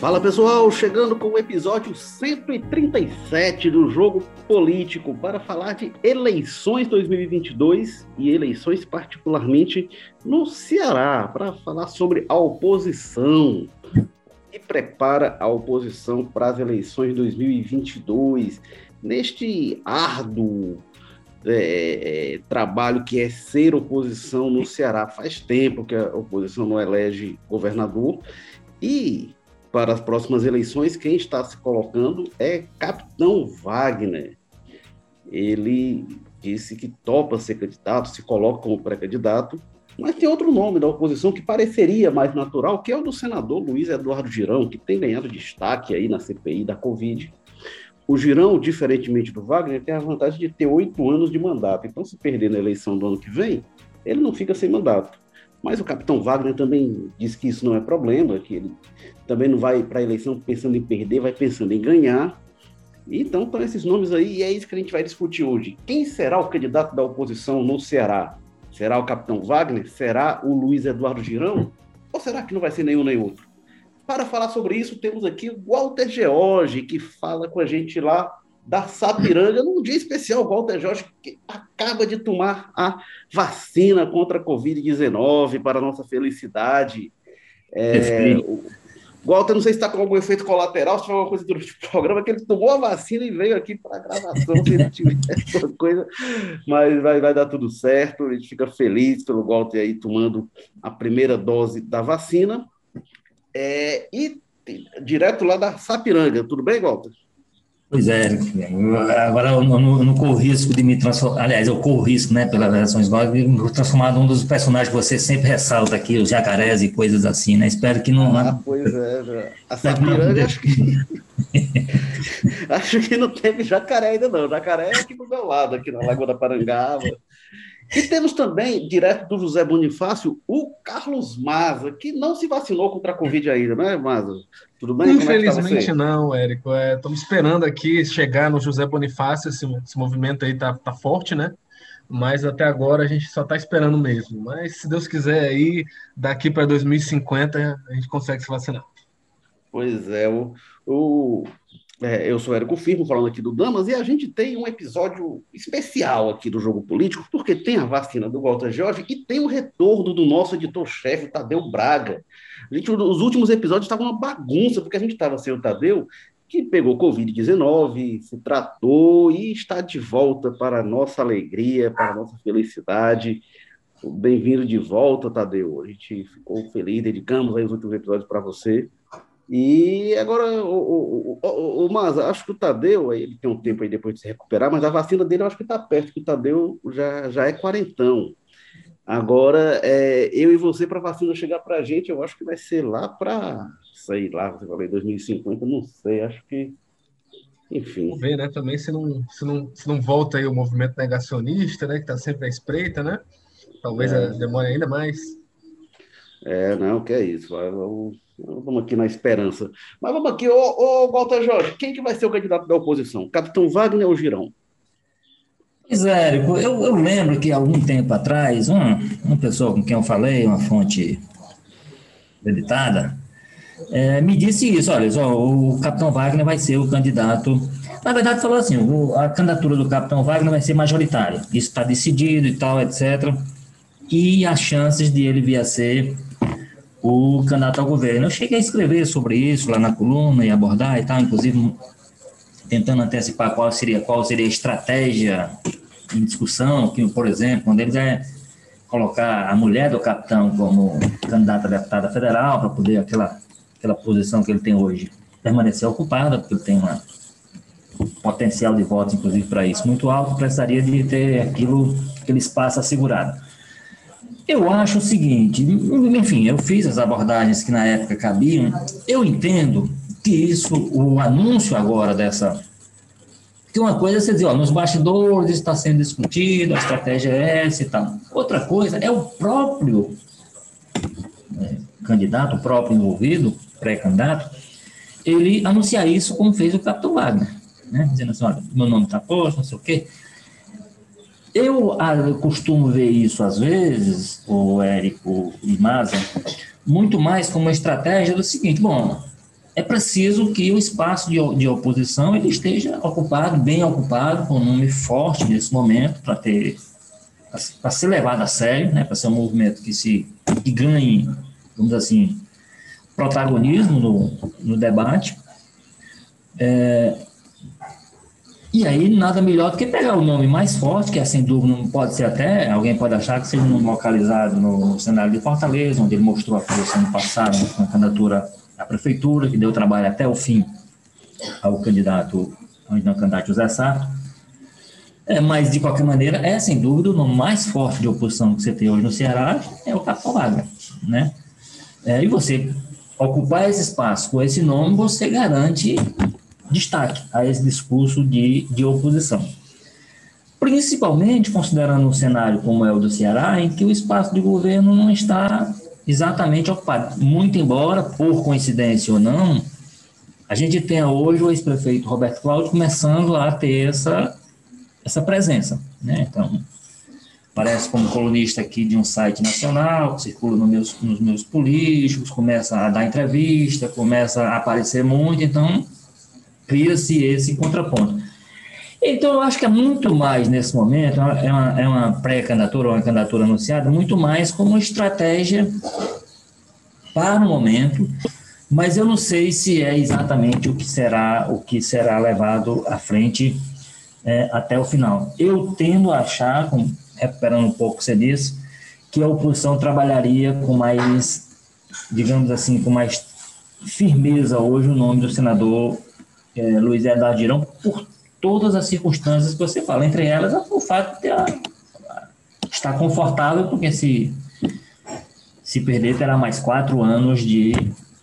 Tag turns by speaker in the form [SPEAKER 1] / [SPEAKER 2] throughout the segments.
[SPEAKER 1] Fala pessoal, chegando com o episódio 137 do Jogo Político para falar de eleições 2022 e eleições particularmente no Ceará, para falar sobre a oposição e prepara a oposição para as eleições 2022 neste árduo é, é, trabalho que é ser oposição no Ceará. Faz tempo que a oposição não elege governador e para as próximas eleições, quem está se colocando é Capitão Wagner. Ele disse que topa ser candidato, se coloca como pré-candidato, mas tem outro nome da oposição que pareceria mais natural, que é o do senador Luiz Eduardo Girão, que tem ganhado destaque aí na CPI da Covid. O Girão, diferentemente do Wagner, tem a vantagem de ter oito anos de mandato. Então, se perder na eleição do ano que vem, ele não fica sem mandato. Mas o capitão Wagner também disse que isso não é problema, que ele também não vai para a eleição pensando em perder, vai pensando em ganhar. Então estão esses nomes aí, e é isso que a gente vai discutir hoje. Quem será o candidato da oposição no Ceará? Será o capitão Wagner? Será o Luiz Eduardo Girão? Ou será que não vai ser nenhum nem outro? Para falar sobre isso, temos aqui o Walter George, que fala com a gente lá da Sapiranga, num dia especial, Walter Jorge, que acaba de tomar a vacina contra a Covid-19, para nossa felicidade. É, o Walter, não sei se está com algum efeito colateral, se tiver alguma coisa durante o programa, que ele tomou a vacina e veio aqui para a gravação, se ele tiver alguma coisa, mas vai, vai dar tudo certo, a gente fica feliz pelo Walter aí tomando a primeira dose da vacina. É, e direto lá da Sapiranga, tudo bem, Walter?
[SPEAKER 2] Pois é, agora eu não, eu não corro risco de me transformar, aliás, eu corro risco, né, pelas versões novas, de me transformar num dos personagens que você sempre ressalta aqui, os jacarés e coisas assim, né, espero que não...
[SPEAKER 1] Ah, pois é, a Sapiranga acho que... acho que não teve jacaré ainda não, jacaré é aqui do meu lado, aqui na Lagoa da Parangaba, e temos também, direto do José Bonifácio, o Carlos Maza, que não se vacinou contra a Covid ainda, não é, Maza?
[SPEAKER 3] Tudo bem? É tá Infelizmente tá não, Érico. Estamos é, esperando aqui chegar no José Bonifácio, esse, esse movimento aí tá, tá forte, né? Mas até agora a gente só está esperando mesmo. Mas se Deus quiser aí, daqui para 2050 a gente consegue se vacinar.
[SPEAKER 1] Pois é, o, o é, eu sou Érico Firmo, falando aqui do Damas, e a gente tem um episódio especial aqui do Jogo Político, porque tem a vacina do Walter Jorge e tem o retorno do nosso editor-chefe, Tadeu Braga. A gente, os últimos episódios estavam uma bagunça, porque a gente estava sem o Tadeu, que pegou Covid-19, se tratou e está de volta para a nossa alegria, para a nossa felicidade. Bem-vindo de volta, Tadeu. A gente ficou feliz, dedicamos aí os últimos episódios para você. E agora, o, o, o, o Mas, acho que o Tadeu, ele tem um tempo aí depois de se recuperar, mas a vacina dele eu acho que está perto, que o Tadeu já, já é quarentão. Agora, é, eu e você, para a vacina chegar para a gente, eu acho que vai ser lá para, sei lá, você falou 2050, não sei, acho que, enfim.
[SPEAKER 3] Vamos ver, né, também se não, se não, se não volta aí o movimento negacionista, né, que está sempre à espreita, né, talvez é. demore ainda mais.
[SPEAKER 1] É, não, que é isso, vamos Vamos aqui na esperança. Mas vamos aqui, ô, ô Walter Jorge, quem que vai ser o candidato da oposição? Capitão Wagner ou Girão?
[SPEAKER 2] Pois é, eu, eu lembro que algum tempo atrás, uma, uma pessoa com quem eu falei, uma fonte acreditada, é, me disse isso, olha, só, o Capitão Wagner vai ser o candidato. Na verdade, falou assim, o, a candidatura do Capitão Wagner vai ser majoritária. Isso está decidido e tal, etc. E as chances de ele vir a ser o candidato ao governo. Eu cheguei a escrever sobre isso lá na coluna e abordar e tal, inclusive tentando antecipar qual seria, qual seria a estratégia em discussão, que, por exemplo, um deles é colocar a mulher do capitão como candidata a deputada federal, para poder aquela, aquela posição que ele tem hoje permanecer ocupada, porque ele tem uma potencial de votos, inclusive, para isso muito alto, precisaria de ter aquilo, aquele espaço assegurado. Eu acho o seguinte, enfim, eu fiz as abordagens que na época cabiam. Eu entendo que isso, o anúncio agora dessa. Que uma coisa é você dizer, ó, nos bastidores está sendo discutido, a estratégia é essa e tal. Outra coisa é o próprio é, candidato, o próprio envolvido, pré-candidato, ele anunciar isso como fez o Capitão Wagner, né? dizendo assim, olha, meu nome está posto, não sei o quê. Eu, ah, eu costumo ver isso às vezes, o Érico e Maza, muito mais como uma estratégia do seguinte: bom, é preciso que o espaço de, de oposição ele esteja ocupado, bem ocupado, com um nome forte nesse momento, para ter para ser levado a sério, né, para ser um movimento que se que ganhe, vamos assim, protagonismo no, no debate. É, e aí, nada melhor do que pegar o nome mais forte, que é sem dúvida, não pode ser até, alguém pode achar que seja um localizado no cenário de Fortaleza, onde ele mostrou a força no passado, com a candidatura à prefeitura, que deu trabalho até o fim ao candidato, ao candidato José Sarto. É, mas, de qualquer maneira, é sem dúvida o nome mais forte de oposição que você tem hoje no Ceará é o Wagner, né? É, e você ocupar esse espaço com esse nome, você garante destaque a esse discurso de, de oposição. Principalmente considerando um cenário como é o do Ceará, em que o espaço de governo não está exatamente ocupado. Muito embora, por coincidência ou não, a gente tenha hoje o ex-prefeito Roberto Cláudio começando a ter essa essa presença. Né? Então, aparece como colunista aqui de um site nacional, circula nos meus, nos meus políticos, começa a dar entrevista, começa a aparecer muito, então cria-se esse contraponto. Então, eu acho que é muito mais nesse momento, é uma, é uma pré-candidatura uma candidatura anunciada, muito mais como uma estratégia para o momento, mas eu não sei se é exatamente o que será o que será levado à frente é, até o final. Eu tendo a achar, com, recuperando um pouco o que você disse, que a oposição trabalharia com mais, digamos assim, com mais firmeza hoje o nome do senador é, Luiz Eduardo Girão por todas as circunstâncias que você fala, entre elas o fato de ter, estar confortável, porque se, se perder terá mais quatro anos de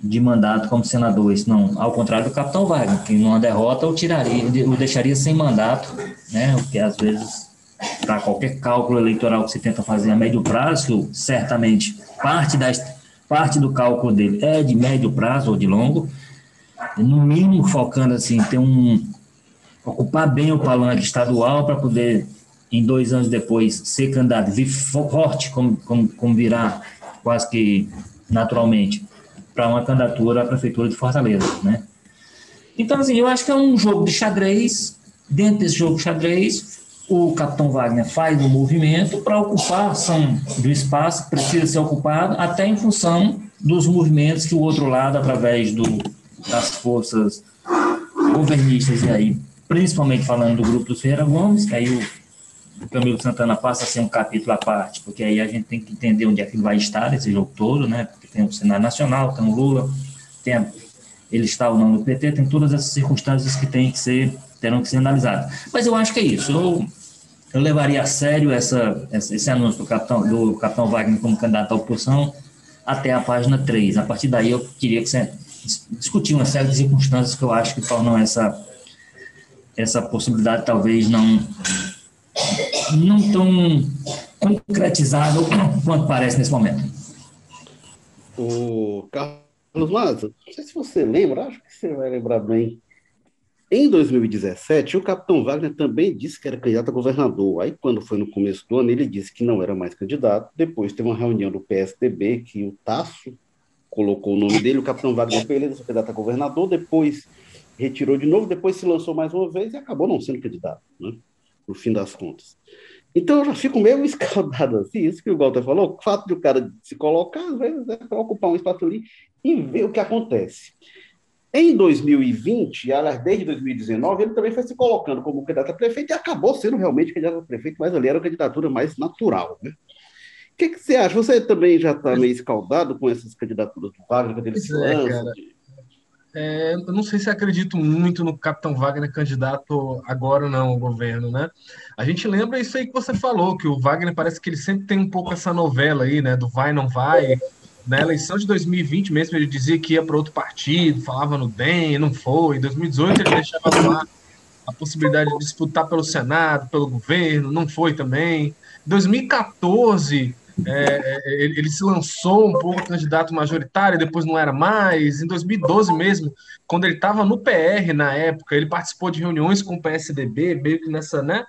[SPEAKER 2] de mandato como senador. Isso não, ao contrário do capitão Wagner, que numa derrota o tiraria, o deixaria sem mandato, né? O que às vezes para qualquer cálculo eleitoral que você tenta fazer a médio prazo, certamente parte das parte do cálculo dele é de médio prazo ou de longo, no mínimo focando assim ter um ocupar bem o palanque estadual para poder em dois anos depois ser candidato vir forte como, como, como virá quase que naturalmente para uma candidatura à prefeitura de Fortaleza, né? Então, assim, eu acho que é um jogo de xadrez. Dentro desse jogo de xadrez, o capitão Wagner faz um movimento para ocupar ação do espaço que precisa ser ocupado, até em função dos movimentos que o outro lado, através do, das forças governistas, e aí, principalmente falando do grupo dos Ferreira Gomes, que aí o Camilo Santana passa a ser um capítulo à parte, porque aí a gente tem que entender onde é que vai estar esse jogo todo, né? Porque tem o Senado Nacional, tem o Lula, tem a, ele está ou não no PT, tem todas essas circunstâncias que tem que ser, terão que ser analisadas. Mas eu acho que é isso. Eu, eu levaria a sério essa, esse anúncio do capitão, do capitão Wagner como candidato à oposição até a página 3. A partir daí eu queria que você discutir uma série de circunstâncias que eu acho que tornam essa, essa possibilidade talvez não não tão concretizado quanto parece nesse momento.
[SPEAKER 1] O Carlos Maza, não sei se você lembra, acho que você vai lembrar bem. Em 2017, o capitão Wagner também disse que era candidato a governador. Aí, quando foi no começo do ano, ele disse que não era mais candidato. Depois teve uma reunião do PSDB que o Tasso colocou o nome dele, o capitão Wagner foi eleito candidato a governador, depois retirou de novo, depois se lançou mais uma vez e acabou não sendo candidato, né? no fim das contas. Então eu já fico meio escaldado assim, isso que o Walter falou, o fato de o cara se colocar, às vezes, é para ocupar um espaço ali e ver o que acontece. Em 2020, aliás, desde 2019, ele também foi se colocando como candidato a prefeito e acabou sendo realmente candidato a prefeito, mas ali era a candidatura mais natural. Né? O que, que você acha? Você também já está meio escaldado com essas candidaturas do Wagner, quando ele se é, lança?
[SPEAKER 3] É, eu não sei se acredito muito no Capitão Wagner candidato agora não ao governo, né? A gente lembra isso aí que você falou, que o Wagner parece que ele sempre tem um pouco essa novela aí, né? Do vai, não vai. Na eleição de 2020 mesmo, ele dizia que ia para outro partido, falava no DEM, não foi. Em 2018 ele deixava lá a possibilidade de disputar pelo Senado, pelo governo, não foi também. Em 2014 é, é, ele, ele, se lançou um pouco candidato majoritário, depois não era mais. Em 2012 mesmo, quando ele estava no PR na época, ele participou de reuniões com o PSDB, meio que nessa, né?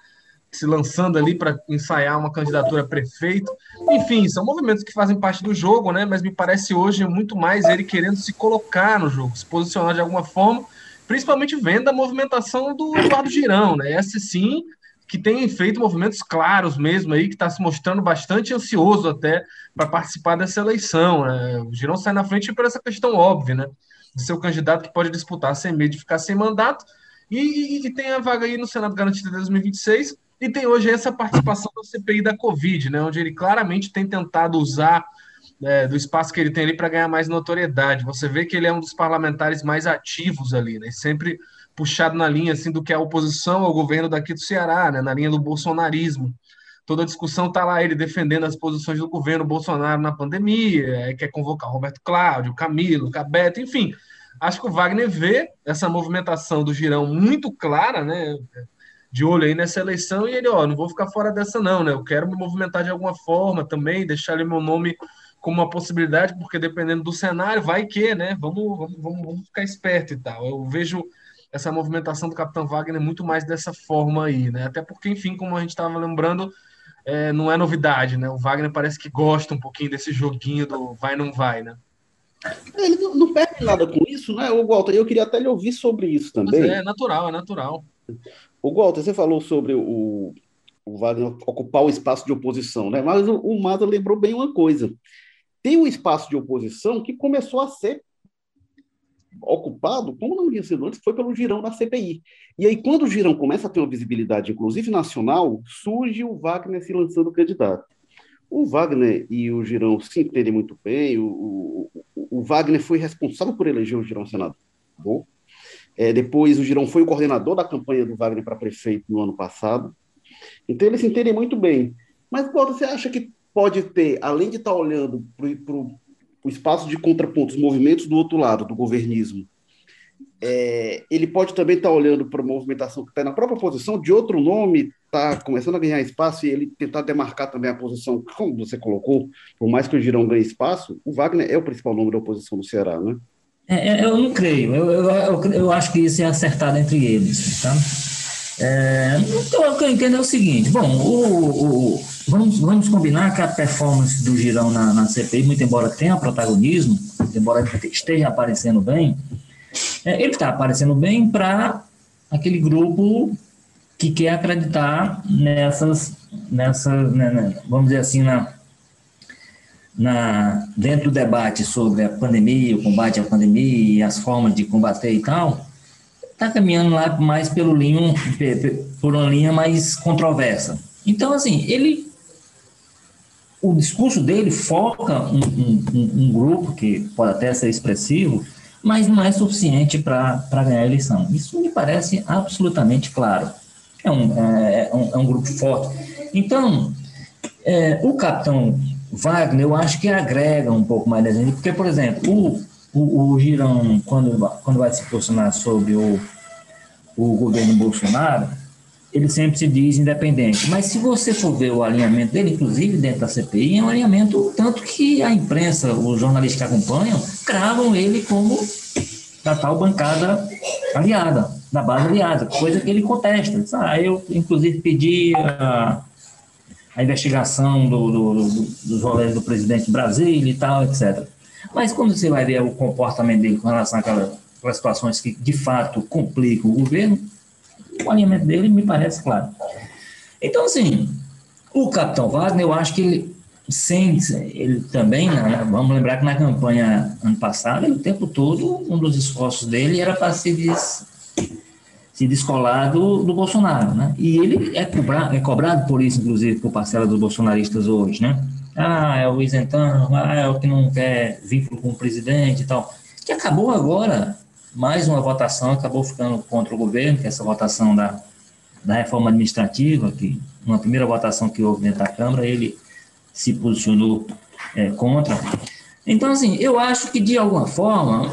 [SPEAKER 3] se lançando ali para ensaiar uma candidatura a prefeito. Enfim, são movimentos que fazem parte do jogo, né? Mas me parece hoje muito mais ele querendo se colocar no jogo, se posicionar de alguma forma, principalmente vendo a movimentação do Eduardo Girão, né? Essa sim que tem feito movimentos claros mesmo aí, que está se mostrando bastante ansioso até para participar dessa eleição. Né? O Girão sai na frente por essa questão óbvia, né? De ser o candidato que pode disputar sem medo de ficar sem mandato e, e, e tem a vaga aí no Senado garantida em 2026 e tem hoje essa participação da CPI da Covid, né, onde ele claramente tem tentado usar é, do espaço que ele tem ali para ganhar mais notoriedade. Você vê que ele é um dos parlamentares mais ativos ali, né, sempre puxado na linha assim do que é a oposição ao governo daqui do Ceará, né, na linha do bolsonarismo. Toda a discussão está lá ele defendendo as posições do governo Bolsonaro na pandemia, é, quer convocar Roberto Cláudio, Camilo, Cabeto, enfim. Acho que o Wagner vê essa movimentação do Girão muito clara, né? de olho aí nessa eleição e ele, ó, não vou ficar fora dessa não, né? Eu quero me movimentar de alguma forma também, deixar ali meu nome como uma possibilidade, porque dependendo do cenário, vai que, né? Vamos, vamos, vamos ficar esperto e tal. Eu vejo essa movimentação do Capitão Wagner muito mais dessa forma aí, né? Até porque, enfim, como a gente estava lembrando, é, não é novidade, né? O Wagner parece que gosta um pouquinho desse joguinho do vai não vai, né?
[SPEAKER 1] Ele não, não perde nada com isso, né, o Walter? Eu queria até lhe ouvir sobre isso também. Mas
[SPEAKER 3] é, é natural, é natural.
[SPEAKER 1] O Walter, você falou sobre o, o Wagner ocupar o espaço de oposição, né? Mas o, o Maza lembrou bem uma coisa. Tem um espaço de oposição que começou a ser ocupado, como não tinha sido antes, foi pelo girão da CPI. E aí, quando o girão começa a ter uma visibilidade, inclusive nacional, surge o Wagner se lançando candidato. O Wagner e o Girão se entendem muito bem. O, o, o Wagner foi responsável por eleger o Girão senador. É, depois, o Girão foi o coordenador da campanha do Wagner para prefeito no ano passado. Então, eles se entendem muito bem. Mas, Walter, você acha que pode ter, além de estar olhando para o espaço de contrapontos, movimentos do outro lado, do governismo, é, ele pode também estar tá olhando para a movimentação que está na própria posição de outro nome, está começando a ganhar espaço e ele tentar demarcar também a posição, como você colocou, por mais que o Girão ganhe espaço, o Wagner é o principal nome da oposição no Ceará, né?
[SPEAKER 2] É, eu não creio. Eu, eu, eu, eu, acho que isso é acertado entre eles. Tá? É, então, o que eu entendo é o seguinte: bom, o, o, vamos, vamos combinar que a performance do Girão na, na CPI, muito embora tenha protagonismo, embora esteja aparecendo bem, é, ele está aparecendo bem para aquele grupo que quer acreditar nessas, nessa, né, né, vamos dizer assim, na, na, dentro do debate sobre a pandemia, o combate à pandemia e as formas de combater e tal, está caminhando lá mais pelo linho, por uma linha mais controversa. Então, assim, ele, o discurso dele foca um, um, um grupo que pode até ser expressivo, mas não é suficiente para ganhar a eleição. Isso me parece absolutamente claro. É um, é, é um, é um grupo forte. Então, é, o capitão Wagner, eu acho que agrega um pouco mais da gente, porque, por exemplo, o, o, o Girão, quando, quando vai se posicionar sobre o, o governo Bolsonaro, ele sempre se diz independente. Mas se você for ver o alinhamento dele, inclusive dentro da CPI, é um alinhamento tanto que a imprensa, os jornalistas que acompanham, cravam ele como da tal bancada aliada, da base aliada, coisa que ele contesta. Ah, eu, inclusive, pedi a, a investigação do, do, do, dos rolês do presidente Brasília e tal, etc. Mas quando você vai ver o comportamento dele com relação àquelas, àquelas situações que de fato complicam o governo, o alinhamento dele me parece claro. Então, assim, o capitão Wagner, eu acho que ele, sem, ele também, né, vamos lembrar que na campanha ano passado, ele, o tempo todo, um dos esforços dele era para se des, se descolar do, do Bolsonaro, né? E ele é é cobrado por isso, inclusive, por parcela dos bolsonaristas hoje, né? Ah, é o isentão, ah, é o que não quer vínculo com o presidente e tal. Que acabou agora, mais uma votação, acabou ficando contra o governo, que é essa votação da, da reforma administrativa, que uma primeira votação que houve dentro da Câmara, ele se posicionou é, contra. Então, assim, eu acho que de alguma forma,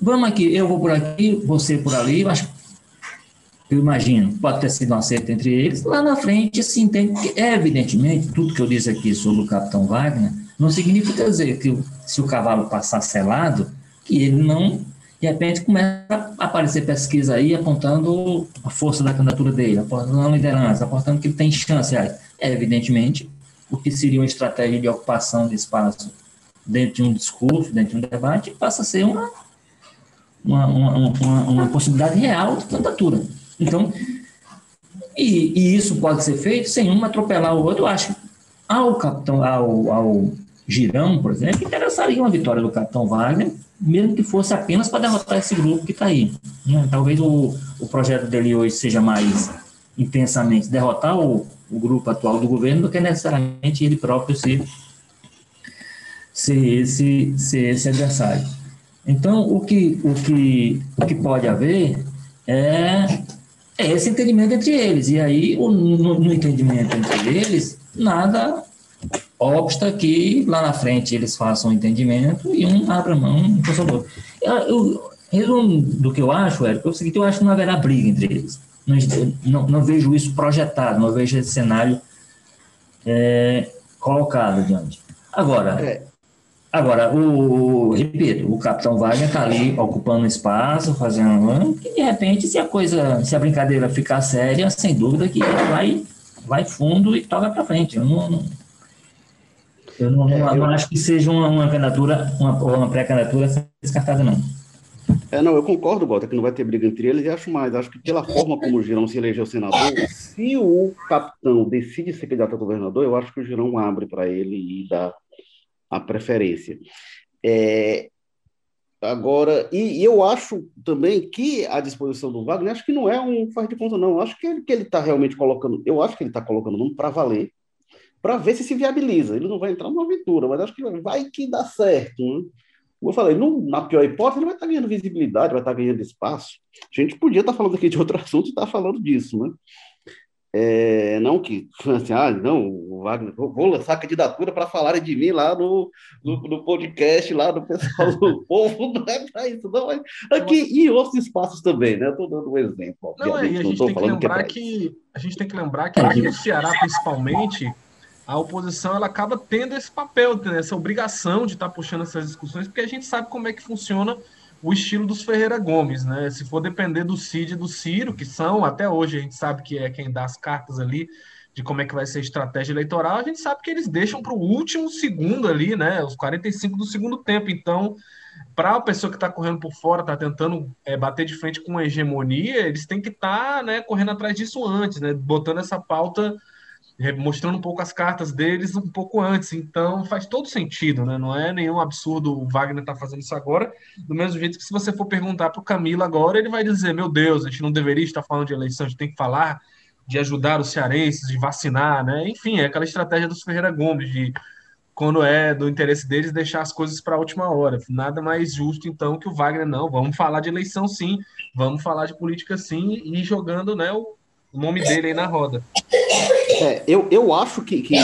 [SPEAKER 2] vamos aqui, eu vou por aqui, você por ali, acho eu imagino, pode ter sido um acerto entre eles, lá na frente se entende que, evidentemente, tudo que eu disse aqui sobre o capitão Wagner, não significa dizer que se o cavalo passar selado, que ele não de repente começa a aparecer pesquisa aí apontando a força da candidatura dele, apontando a liderança, apontando que ele tem chance. É, evidentemente, o que seria uma estratégia de ocupação de espaço dentro de um discurso, dentro de um debate, passa a ser uma, uma, uma, uma, uma possibilidade real de candidatura. Então, e, e, isso pode ser feito sem um atropelar o outro. Eu acho ao capitão, ao, ao Girão, por exemplo, interessaria uma vitória do capitão Wagner, mesmo que fosse apenas para derrotar esse grupo que está aí. Né? Talvez o, o projeto dele hoje seja mais intensamente derrotar o, o grupo atual do governo do que necessariamente ele próprio ser, ser, esse, ser esse adversário. Então, o que, o que, o que pode haver é, é esse entendimento entre eles. E aí, no, no entendimento entre eles, nada obsta que lá na frente eles façam um entendimento e um abra mão um consolador. Eu, eu, resumo do que eu acho, Érico, é o seguinte, eu acho que não haverá briga entre eles. Não, não, não vejo isso projetado, não vejo esse cenário é, colocado diante. Agora, é. Agora o, repito, o Capitão Wagner está ali ocupando espaço, fazendo... E de repente, se a coisa, se a brincadeira ficar séria, sem dúvida que vai, vai fundo e toca para frente. Eu não, não eu não, é, não, eu... acho que seja uma, uma candidatura, uma, uma pré-candidatura descartada, não.
[SPEAKER 1] É, não, eu concordo, Walter, que não vai ter briga entre eles, e acho mais, acho que pela forma como o Girão se elegeu senador, se o capitão decide ser candidato a governador, eu acho que o Girão abre para ele e dá a preferência. É, agora, e, e, eu acho também que a disposição do Wagner, acho que não é um faz de conta, não, acho que ele que está realmente colocando, eu acho que ele está colocando o nome para valer, para ver se se viabiliza. Ele não vai entrar numa aventura, mas acho que vai que dá certo. Né? Como eu falei, na pior hipótese, ele vai estar tá ganhando visibilidade, vai estar tá ganhando espaço. A gente podia estar tá falando aqui de outro assunto e estar falando disso, né? É, não que, assim, ah, não, Wagner, vou lançar candidatura para falarem de mim lá no, no, no, podcast, lá do pessoal do povo, não é para isso, não. Mas aqui e outros espaços também, né? Estou dando um exemplo.
[SPEAKER 3] Não, é, e a gente, tem que lembrar que, é que a gente tem que lembrar que aqui no Ceará, principalmente, a oposição ela acaba tendo esse papel, essa obrigação de estar tá puxando essas discussões, porque a gente sabe como é que funciona o estilo dos Ferreira Gomes, né? Se for depender do Cid e do Ciro, que são, até hoje a gente sabe que é quem dá as cartas ali de como é que vai ser a estratégia eleitoral, a gente sabe que eles deixam para o último segundo ali, né? Os 45 do segundo tempo. Então, para a pessoa que está correndo por fora, está tentando é, bater de frente com a hegemonia, eles têm que estar tá, né, correndo atrás disso antes, né? Botando essa pauta mostrando um pouco as cartas deles um pouco antes. Então faz todo sentido, né? Não é nenhum absurdo o Wagner tá fazendo isso agora. Do mesmo jeito que se você for perguntar para o Camilo agora, ele vai dizer: Meu Deus, a gente não deveria estar falando de eleição, a gente tem que falar de ajudar os cearenses, de vacinar, né? Enfim, é aquela estratégia dos Ferreira Gomes de quando é do interesse deles deixar as coisas para a última hora. Nada mais justo então que o Wagner não, vamos falar de eleição sim, vamos falar de política sim e jogando, né, o, o nome dele aí na roda.
[SPEAKER 1] É, eu, eu acho que, que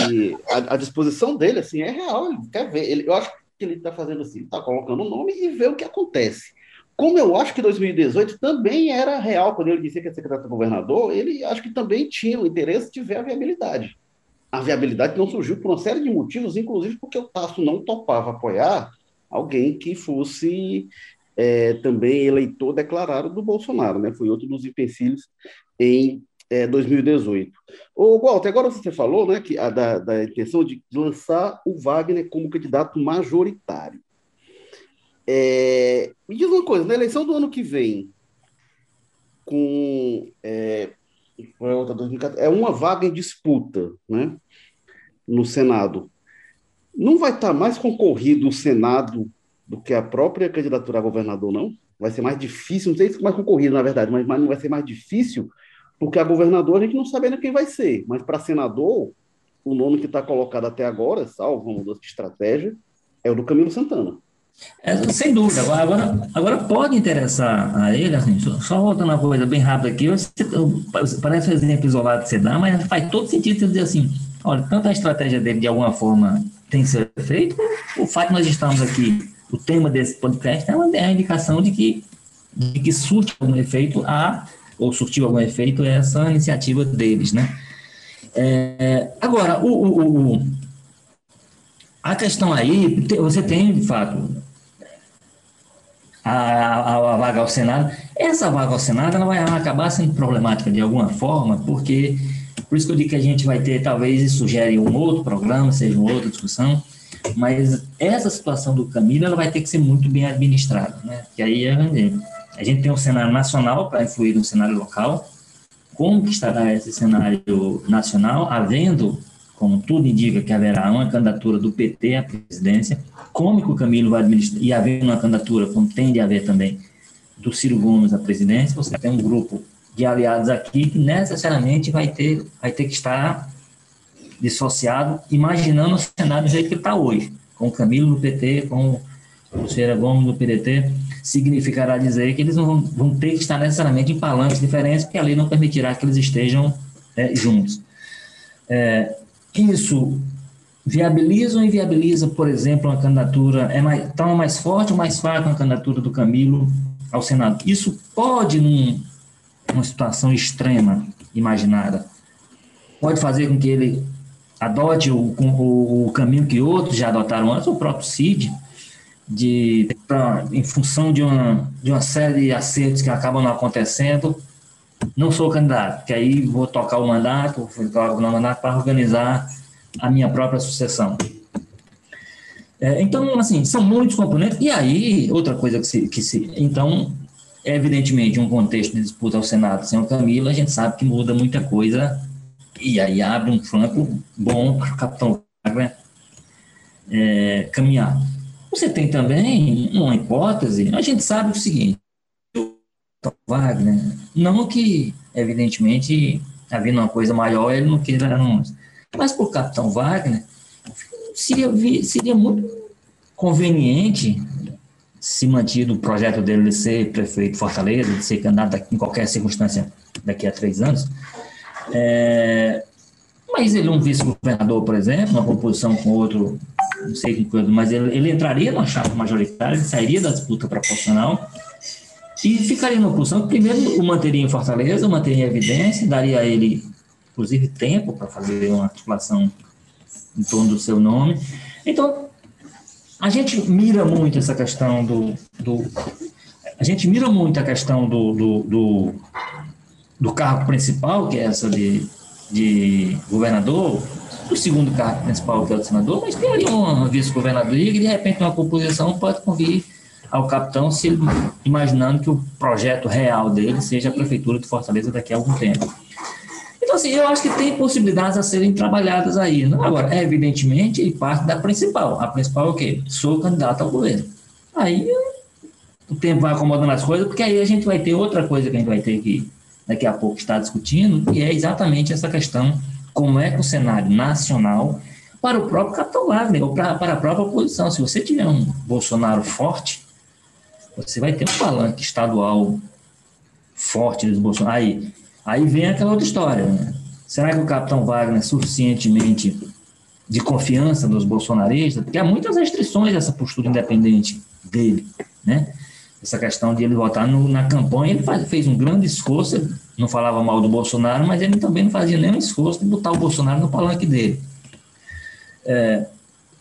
[SPEAKER 1] a, a, disposição dele assim, é real, ele quer ver. Ele, eu acho que ele está fazendo assim, está colocando o nome e vê o que acontece. Como eu acho que 2018 também era real, quando ele dizia que ia ser candidato a governador, ele acho que também tinha o interesse de ver a viabilidade. A viabilidade não surgiu por uma série de motivos, inclusive porque o Tasso não topava apoiar alguém que fosse é, também eleitor declarado do Bolsonaro, né? Foi outro dos empecilhos em é, 2018. O Walter, agora você falou né, que a, da, da intenção de lançar o Wagner como candidato majoritário. É, me diz uma coisa, na eleição do ano que vem, com é, é uma vaga em disputa né, no Senado, não vai estar mais concorrido o Senado do que a própria candidatura a governador, não? Vai ser mais difícil, não sei se mais concorrido, na verdade, mas, mas não vai ser mais difícil porque a governador a gente não sabe ainda quem vai ser, mas para senador, o nome que está colocado até agora, salvo uma mudança de estratégia, é o do Camilo Santana.
[SPEAKER 2] É, sem dúvida. Agora, agora pode interessar a ele, assim, só, voltando uma coisa bem rápida aqui, parece um exemplo isolado que você dá, mas faz todo sentido você dizer assim, olha, tanto a estratégia dele de alguma forma tem que ser feita, o fato de nós estamos aqui, o tema desse podcast é uma, é uma indicação de que, de que surte algum efeito a ou surtiu algum efeito é essa iniciativa deles, né? É, agora, o, o, o, a questão aí, você tem, de fato, a, a, a, vaga ao Senado. Essa vaga ao Senado ela vai acabar sendo problemática de alguma forma, porque por isso que eu digo que a gente vai ter, talvez isso sugere um outro programa, seja uma outra discussão, mas essa situação do Camilo ela vai ter que ser muito bem administrada, né? Que aí é, a gente tem um cenário nacional para influir no cenário local. Como que estará esse cenário nacional, havendo, como tudo indica que haverá uma candidatura do PT à presidência, como que o Camilo vai administrar, e havendo uma candidatura, como tende a haver também, do Ciro Gomes à presidência, você tem um grupo de aliados aqui que necessariamente vai ter, vai ter que estar dissociado, imaginando o cenário do jeito que está hoje, com o Camilo no PT, com Cira Gomes no PDT, significará dizer que eles vão, vão ter que estar necessariamente em palanques diferentes, porque a lei não permitirá que eles estejam é, juntos. É, isso viabiliza ou inviabiliza, por exemplo, uma candidatura, é mais, tão mais forte ou mais fraca uma candidatura do Camilo ao Senado? Isso pode, num, numa situação extrema, imaginada, pode fazer com que ele adote o, o, o caminho que outros já adotaram antes, o próprio Cid, de, pra, em função de uma, de uma série de acertos que acabam não acontecendo, não sou candidato, que aí vou tocar o mandato, vou tocar o mandato para organizar a minha própria sucessão. É, então, assim, são muitos componentes. E aí, outra coisa que se, que se. Então, evidentemente, um contexto de disputa ao Senado sem o Camilo, a gente sabe que muda muita coisa e aí abre um flanco bom para o capitão Wagner é, caminhar. Você tem também uma hipótese, a gente sabe o seguinte, Wagner, não que, evidentemente, havendo uma coisa maior, ele não queira mas para o capitão Wagner, seria, seria muito conveniente se mantido o projeto dele de ser prefeito de Fortaleza, de ser candidato em qualquer circunstância daqui a três anos, é, mas ele é um vice-governador, por exemplo, uma composição com outro, não sei coisa, mas ele, ele entraria na chapa majoritária, ele sairia da disputa proporcional e ficaria numa posição que, primeiro, o manteria em Fortaleza, o manteria em evidência, daria a ele, inclusive, tempo para fazer uma articulação em torno do seu nome. Então, a gente mira muito essa questão do. do a gente mira muito a questão do, do, do do cargo principal, que é essa de, de governador, o segundo cargo principal, que é o senador, mas tem ali uma vice-governadoria que, de repente, uma composição pode convir ao capitão, se ele, imaginando que o projeto real dele seja a prefeitura de Fortaleza daqui a algum tempo. Então, assim, eu acho que tem possibilidades a serem trabalhadas aí. Né? Agora, evidentemente, ele parte da principal. A principal é o quê? Sou candidato ao governo. Aí o tempo vai acomodando as coisas, porque aí a gente vai ter outra coisa que a gente vai ter que daqui a pouco está discutindo, e é exatamente essa questão, como é que o cenário nacional, para o próprio Capitão Wagner, ou para, para a própria oposição, se você tiver um Bolsonaro forte, você vai ter um palanque estadual forte dos Bolsonaro. Aí, aí vem aquela outra história, né? Será que o Capitão Wagner é suficientemente de confiança dos bolsonaristas? Porque há muitas restrições essa postura independente dele, né? Essa questão de ele votar no, na campanha, ele faz, fez um grande esforço, não falava mal do Bolsonaro, mas ele também não fazia nenhum esforço de botar o Bolsonaro no palanque dele.
[SPEAKER 1] É,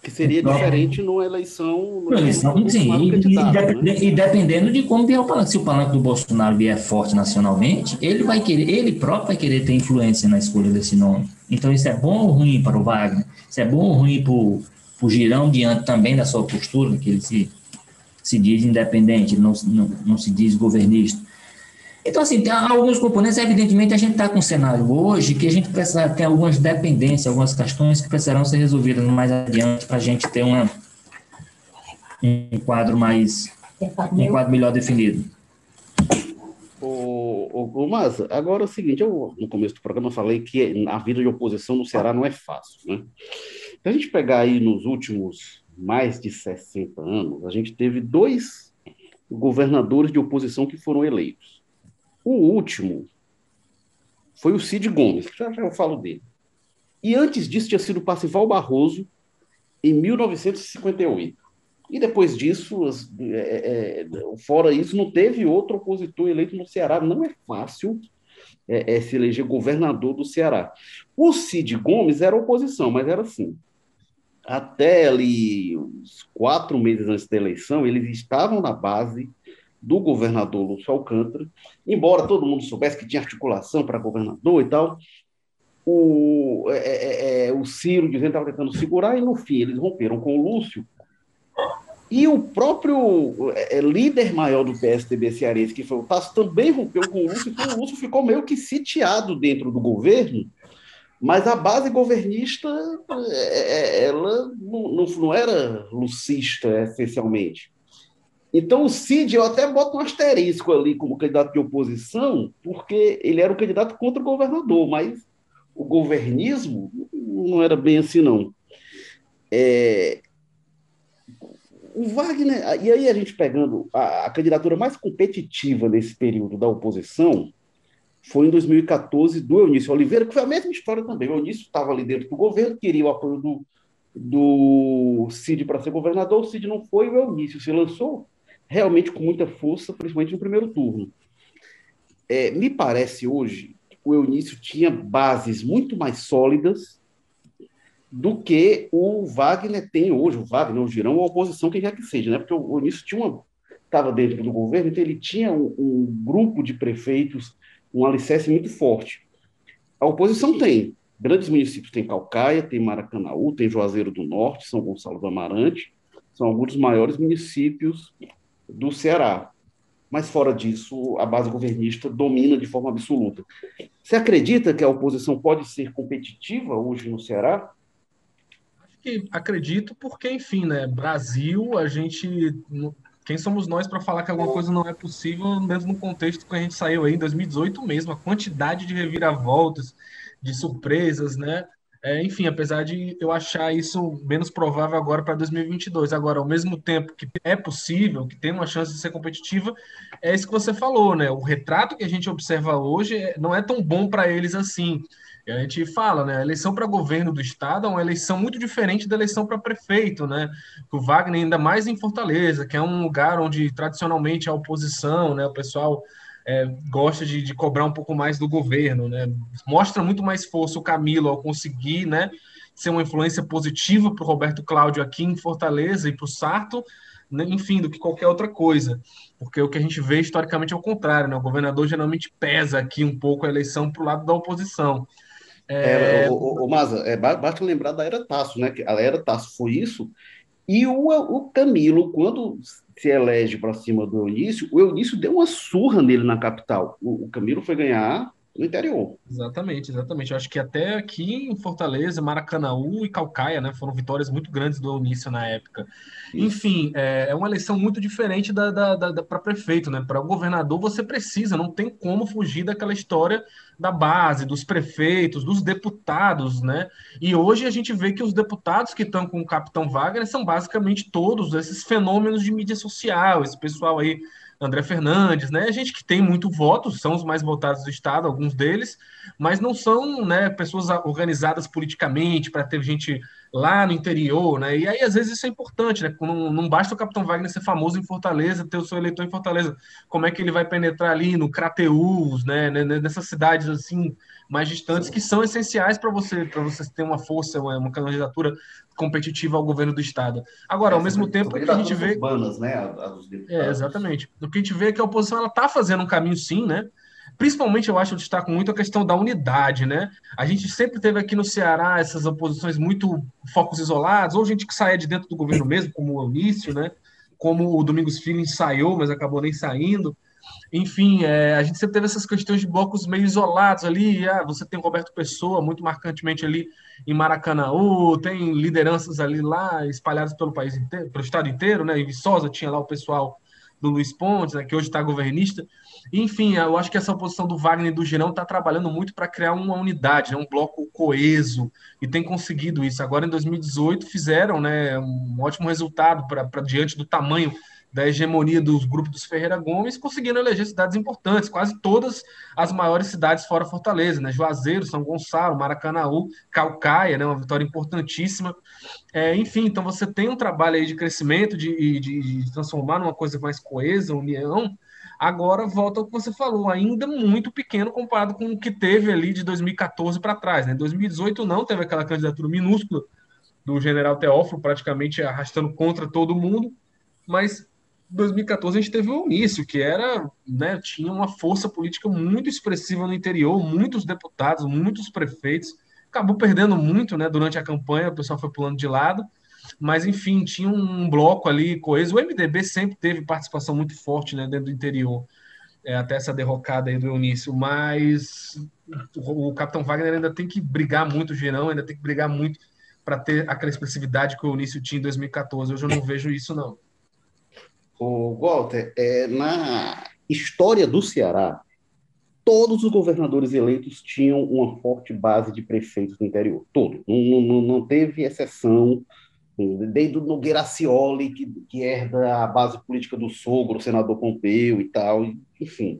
[SPEAKER 1] que seria então, diferente numa eleição.
[SPEAKER 2] Numa eleição sim, e, né? e, dependendo de como vier o palanque. Se o palanque do Bolsonaro vier forte nacionalmente, ele vai querer, ele próprio vai querer ter influência na escolha desse nome. Então, isso é bom ou ruim para o Wagner? Isso é bom ou ruim para o Girão, diante também da sua postura, que ele se se diz independente, não, não, não se diz governista. Então, assim, tem alguns componentes, evidentemente, a gente está com um cenário hoje que a gente precisa ter algumas dependências, algumas questões que precisarão ser resolvidas mais adiante para a gente ter uma, um quadro mais, um quadro melhor definido.
[SPEAKER 1] O, o, o Mas, agora é o seguinte, eu no começo do programa falei que a vida de oposição no Ceará não é fácil, né? Se a gente pegar aí nos últimos mais de 60 anos, a gente teve dois governadores de oposição que foram eleitos. O último foi o Cid Gomes, já já eu falo dele. E antes disso tinha sido o Pacival Barroso, em 1958. E depois disso, é, é, fora isso, não teve outro opositor eleito no Ceará. Não é fácil é, é se eleger governador do Ceará. O Cid Gomes era oposição, mas era assim: até ali uns quatro meses antes da eleição, eles estavam na base do governador Lúcio Alcântara, embora todo mundo soubesse que tinha articulação para governador e tal, o, é, é, é o Ciro dizendo que estava tentando segurar, e no fim eles romperam com o Lúcio. E o próprio é, é líder maior do PSDB cearense, que foi o Tasso, também rompeu com o Lúcio, então o Lúcio ficou meio que sitiado dentro do governo, mas a base governista, ela não, não, não era lucista, essencialmente. Então, o Cid, eu até boto um asterisco ali como candidato de oposição, porque ele era um candidato contra o governador, mas o governismo não era bem assim, não. É, o Wagner, e aí a gente pegando a, a, candidatura mais competitiva nesse período da oposição foi em 2014 do Eunício Oliveira, que foi a mesma história também. O Eunício estava ali dentro do governo, queria o apoio do, do Cid para ser governador, o Cid não foi, o Eunício se lançou realmente com muita força, principalmente no primeiro turno. É, me parece hoje o Eunício tinha bases muito mais sólidas do que o Wagner tem hoje, o Wagner, o Girão, a oposição, quem quer que seja, né? Porque o Eunício tinha estava dentro do governo, então ele tinha um, um, grupo de prefeitos, um alicerce muito forte. A oposição tem. Grandes municípios tem Calcaia, tem Maracanaú, tem Juazeiro do Norte, São Gonçalo do Amarante, são alguns dos maiores municípios do Ceará mas fora disso, a base governista domina de forma absoluta. Você acredita que a oposição pode ser competitiva hoje no Ceará?
[SPEAKER 3] Acho que acredito, porque, enfim, né? Brasil, a gente. Quem somos nós para falar que alguma coisa não é possível, mesmo no contexto que a gente saiu aí em 2018 mesmo, a quantidade de reviravoltas, de surpresas, né? É, enfim, apesar de eu achar isso menos provável agora para 2022. Agora, ao mesmo tempo que é possível, que tem uma chance de ser competitiva, é isso que você falou, né? O retrato que a gente observa hoje é, não é tão bom para eles assim. E a gente fala, né? A eleição para governo do estado é uma eleição muito diferente da eleição para prefeito, né? O Wagner, ainda mais em Fortaleza, que é um lugar onde tradicionalmente a oposição, né? O pessoal é, gosta de, de, cobrar um pouco mais do governo, né? Mostra muito mais força o Camilo ao conseguir, né? Ser uma influência positiva para o Roberto Cláudio aqui em Fortaleza e para o Sarto, né? enfim, do que qualquer outra coisa. Porque o que a gente vê historicamente é o contrário, né? O governador geralmente pesa aqui um pouco a eleição para o lado da oposição.
[SPEAKER 1] É... É, o, o, o Maza, é, basta lembrar da Era Tasso, né? Que a Era Tasso foi isso, e o, o Camilo, quando se elege para cima do Eunício, o Eunício deu uma surra nele na capital. O, o Camilo foi ganhar no interior.
[SPEAKER 3] Exatamente, exatamente. Eu acho que até aqui em Fortaleza, Maracanaú e Calcaia, né, foram vitórias muito grandes do Eunício na época. Isso. Enfim, é, é, uma eleição muito diferente da, da, da, da para prefeito, né? Para o governador você precisa, não tem como fugir daquela história da base, dos prefeitos, dos deputados, né? E hoje a gente vê que os deputados que estão com o Capitão Wagner são basicamente todos esses fenômenos de mídia social, esse pessoal aí André Fernandes, né? Gente que tem muito voto, são os mais votados do Estado, alguns deles, mas não são né, pessoas organizadas politicamente para ter gente lá no interior, né? E aí, às vezes, isso é importante, né? Não, não basta o Capitão Wagner ser famoso em Fortaleza, ter o seu eleitor em Fortaleza. Como é que ele vai penetrar ali no Crateús, né? Nessas cidades assim mais distantes que são essenciais para você para você ter uma força, uma, uma, candidatura competitiva ao governo do estado. Agora, é, ao mesmo tempo que a gente vê
[SPEAKER 1] urbanas, né,
[SPEAKER 3] é, exatamente. O que a gente vê é que a oposição ela está fazendo um caminho sim, né? Principalmente, eu acho, eu destaco muito a questão da unidade, né? A gente sempre teve aqui no Ceará essas oposições muito focos isolados, ou gente que saía de dentro do governo mesmo, como o Eunício, né? Como o Domingos Filho ensaiou, mas acabou nem saindo. Enfim, é, a gente sempre teve essas questões de blocos meio isolados ali. Ah, você tem Roberto Pessoa, muito marcantemente ali em Maracanãú, tem lideranças ali lá espalhadas pelo país inteiro, pelo estado inteiro, né? Em Viçosa tinha lá o pessoal do Luiz Pontes, né, que hoje está governista. Enfim, eu acho que essa oposição do Wagner e do Girão está trabalhando muito para criar uma unidade, né, um bloco coeso, e tem conseguido isso. Agora, em 2018, fizeram né, um ótimo resultado para diante do tamanho da hegemonia dos grupos dos Ferreira Gomes, conseguindo eleger cidades importantes, quase todas as maiores cidades fora Fortaleza, né? Juazeiro, São Gonçalo, Maracanaú, Calcaia, né? uma vitória importantíssima. É, enfim, então você tem um trabalho aí de crescimento, de, de, de transformar numa coisa mais coesa, união, Agora volta ao que você falou, ainda muito pequeno comparado com o que teve ali de 2014 para trás. Né? 2018 não teve aquela candidatura minúscula do general Teófilo, praticamente arrastando contra todo mundo, mas 2014 a gente teve o Unício, que era, né, tinha uma força política muito expressiva no interior, muitos deputados, muitos prefeitos, acabou perdendo muito, né, durante a campanha, o pessoal foi pulando de lado, mas enfim, tinha um bloco ali coeso. O MDB sempre teve participação muito forte, né, dentro do interior, é, até essa derrocada aí do Eunício, mas o, o Capitão Wagner ainda tem que brigar muito, o Girão ainda tem que brigar muito para ter aquela expressividade que o Eunício tinha em 2014. Hoje eu não vejo isso, não.
[SPEAKER 1] O Walter, é, na história do Ceará, todos os governadores eleitos tinham uma forte base de prefeitos no interior. Todo. Não, não, não teve exceção. Desde o Nogueira Cioli, que, que herda a base política do sogro, o senador Pompeu e tal, enfim.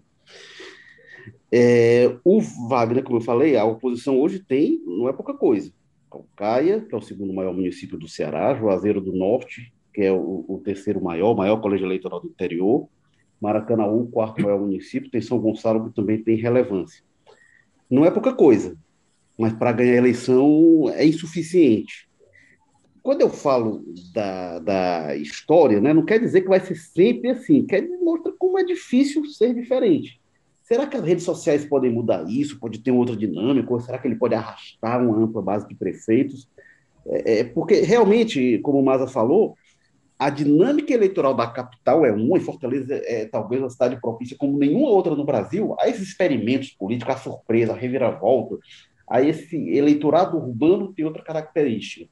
[SPEAKER 1] É, o Wagner, como eu falei, a oposição hoje tem, não é pouca coisa. Calcaia, que é o segundo maior município do Ceará, Juazeiro do Norte, que é o, o terceiro maior, maior colégio eleitoral do interior, Maracanaú, o quarto maior município, tem São Gonçalo, que também tem relevância. Não é pouca coisa, mas para ganhar a eleição é insuficiente. Quando eu falo da, da história, né, não quer dizer que vai ser sempre assim, quer mostrar como é difícil ser diferente. Será que as redes sociais podem mudar isso? Pode ter outra dinâmica? Ou será que ele pode arrastar uma ampla base de prefeitos? É, é porque, realmente, como o Maza falou, a dinâmica eleitoral da capital é uma, e Fortaleza é talvez uma cidade propícia como nenhuma outra no Brasil, a esses experimentos políticos, a surpresa, a reviravolta, a esse eleitorado urbano tem outra característica.